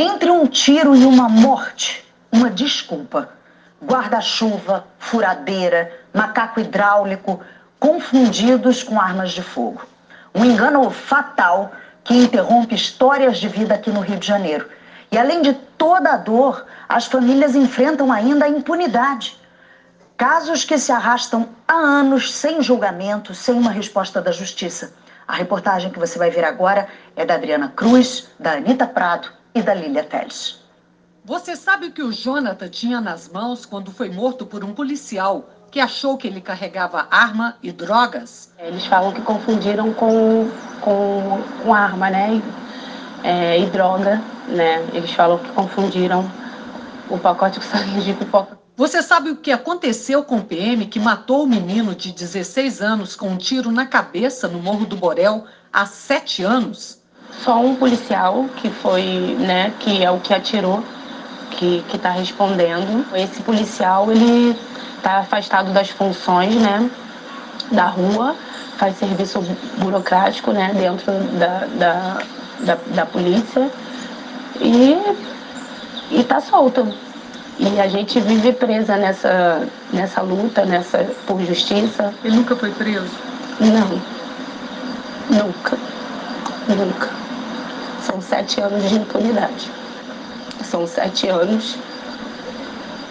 Entre um tiro e uma morte, uma desculpa. Guarda-chuva, furadeira, macaco hidráulico, confundidos com armas de fogo. Um engano fatal que interrompe histórias de vida aqui no Rio de Janeiro. E além de toda a dor, as famílias enfrentam ainda a impunidade. Casos que se arrastam há anos sem julgamento, sem uma resposta da justiça. A reportagem que você vai ver agora é da Adriana Cruz, da Anitta Prado e da Lília Teles. Você sabe o que o Jonathan tinha nas mãos quando foi morto por um policial que achou que ele carregava arma e drogas? Eles falam que confundiram com, com, com arma, né? É, e droga, né? Eles falam que confundiram o pacote com saquinho de pipoca. Você sabe o que aconteceu com o PM que matou o menino de 16 anos com um tiro na cabeça no Morro do Borel há sete anos? Só um policial que foi, né, que é o que atirou, que está respondendo. Esse policial, ele está afastado das funções, né, da rua, faz serviço burocrático, né, dentro da, da, da, da polícia e está solto. E a gente vive presa nessa, nessa luta, nessa por justiça. Ele nunca foi preso? Não. Nunca. Nunca. São sete anos de impunidade. São sete anos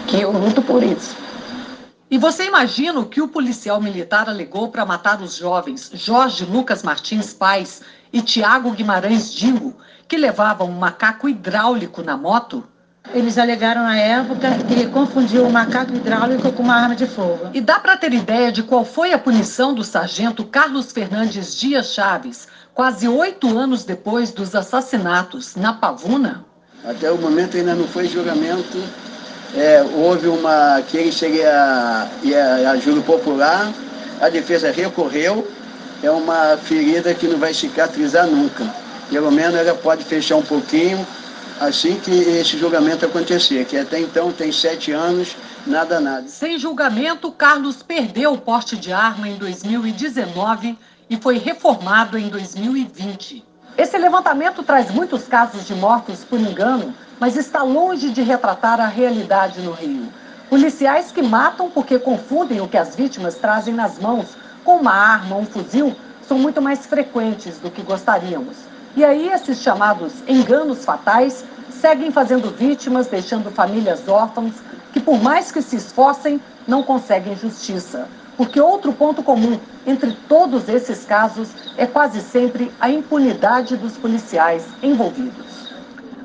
que eu luto por isso. E você imagina o que o policial militar alegou para matar os jovens Jorge Lucas Martins Pais e Tiago Guimarães Dingo, que levavam um macaco hidráulico na moto? Eles alegaram na época que confundiu o macaco hidráulico com uma arma de fogo. E dá para ter ideia de qual foi a punição do sargento Carlos Fernandes Dias Chaves, quase oito anos depois dos assassinatos na Pavuna? Até o momento ainda não foi julgamento. É, houve uma que ele cheguei a, a, a júri popular, a defesa recorreu, é uma ferida que não vai cicatrizar nunca. Pelo menos ela pode fechar um pouquinho, assim que esse julgamento acontecer, que até então tem sete anos, nada, nada. Sem julgamento, Carlos perdeu o porte de arma em 2019 e foi reformado em 2020. Esse levantamento traz muitos casos de mortos por engano, mas está longe de retratar a realidade no Rio. Policiais que matam porque confundem o que as vítimas trazem nas mãos com uma arma, um fuzil, são muito mais frequentes do que gostaríamos. E aí, esses chamados enganos fatais seguem fazendo vítimas, deixando famílias órfãs que, por mais que se esforcem, não conseguem justiça. Porque outro ponto comum entre todos esses casos é quase sempre a impunidade dos policiais envolvidos.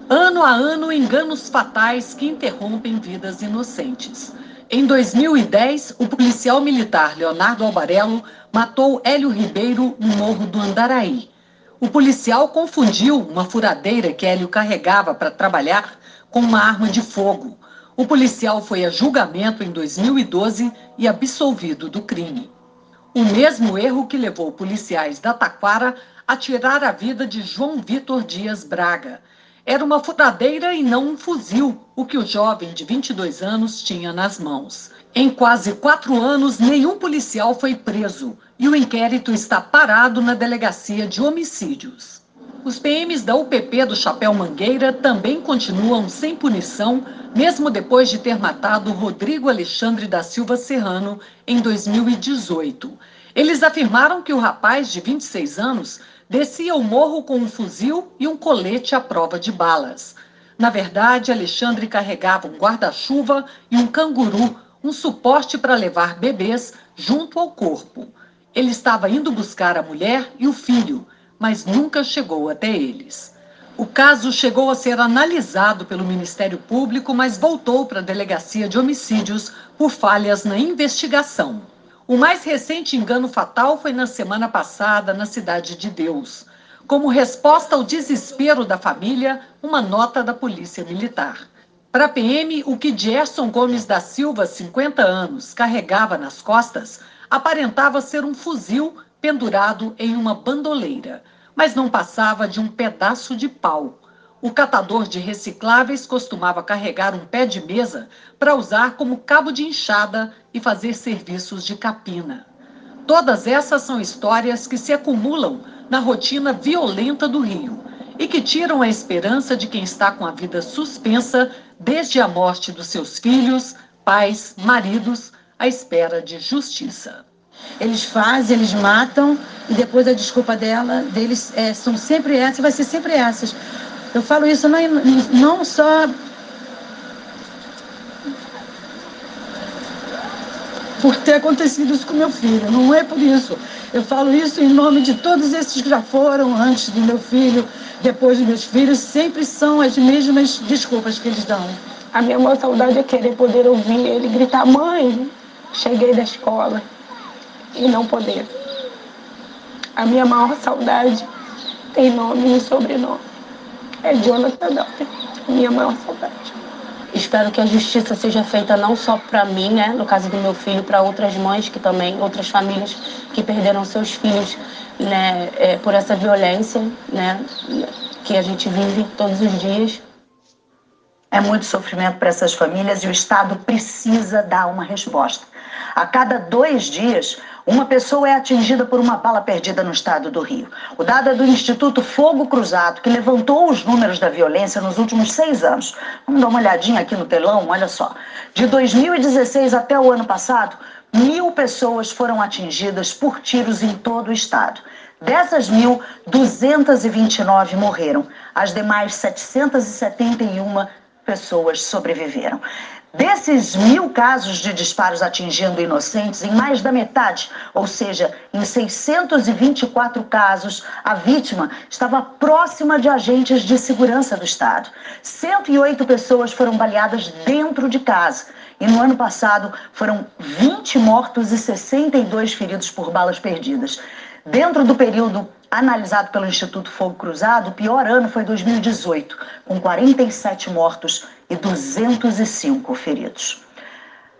Ano a ano, enganos fatais que interrompem vidas inocentes. Em 2010, o policial militar Leonardo Albarello matou Hélio Ribeiro no Morro do Andaraí. O policial confundiu uma furadeira que Hélio carregava para trabalhar com uma arma de fogo. O policial foi a julgamento em 2012 e absolvido do crime. O mesmo erro que levou policiais da Taquara a tirar a vida de João Vitor Dias Braga. Era uma furadeira e não um fuzil, o que o jovem de 22 anos tinha nas mãos. Em quase quatro anos, nenhum policial foi preso e o inquérito está parado na delegacia de homicídios. Os PMs da UPP do Chapéu Mangueira também continuam sem punição, mesmo depois de ter matado Rodrigo Alexandre da Silva Serrano em 2018. Eles afirmaram que o rapaz de 26 anos descia o morro com um fuzil e um colete à prova de balas. Na verdade, Alexandre carregava um guarda-chuva e um canguru um suporte para levar bebês junto ao corpo. Ele estava indo buscar a mulher e o filho, mas nunca chegou até eles. O caso chegou a ser analisado pelo Ministério Público, mas voltou para a Delegacia de Homicídios por falhas na investigação. O mais recente engano fatal foi na semana passada, na Cidade de Deus. Como resposta ao desespero da família, uma nota da Polícia Militar. Para a PM, o que Gerson Gomes da Silva, 50 anos, carregava nas costas aparentava ser um fuzil pendurado em uma bandoleira, mas não passava de um pedaço de pau. O catador de recicláveis costumava carregar um pé de mesa para usar como cabo de enxada e fazer serviços de capina. Todas essas são histórias que se acumulam na rotina violenta do Rio e que tiram a esperança de quem está com a vida suspensa desde a morte dos seus filhos, pais, maridos, à espera de justiça. Eles fazem, eles matam e depois a desculpa dela, deles é, são sempre essas, vai ser sempre essas. Eu falo isso não, não só por ter acontecido isso com meu filho, não é por isso. Eu falo isso em nome de todos esses que já foram antes do meu filho, depois dos meus filhos, sempre são as mesmas desculpas que eles dão. A minha maior saudade é querer poder ouvir ele gritar: Mãe, cheguei da escola e não poder. A minha maior saudade tem nome e sobrenome. É Jonathan Adalter. Minha maior saudade. Espero que a justiça seja feita não só para mim, né, no caso do meu filho, para outras mães que também, outras famílias que perderam seus filhos, né, é, por essa violência, né, que a gente vive todos os dias. É muito sofrimento para essas famílias e o Estado precisa dar uma resposta. A cada dois dias, uma pessoa é atingida por uma bala perdida no estado do Rio. O dado é do Instituto Fogo Cruzado, que levantou os números da violência nos últimos seis anos. Vamos dar uma olhadinha aqui no telão, olha só. De 2016 até o ano passado, mil pessoas foram atingidas por tiros em todo o estado. Dessas mil, 229 morreram. As demais 771 pessoas sobreviveram. Desses mil casos de disparos atingindo inocentes, em mais da metade, ou seja, em 624 casos, a vítima estava próxima de agentes de segurança do Estado. 108 pessoas foram baleadas dentro de casa. E no ano passado foram 20 mortos e 62 feridos por balas perdidas. Dentro do período analisado pelo Instituto Fogo Cruzado, o pior ano foi 2018, com 47 mortos e 205 feridos.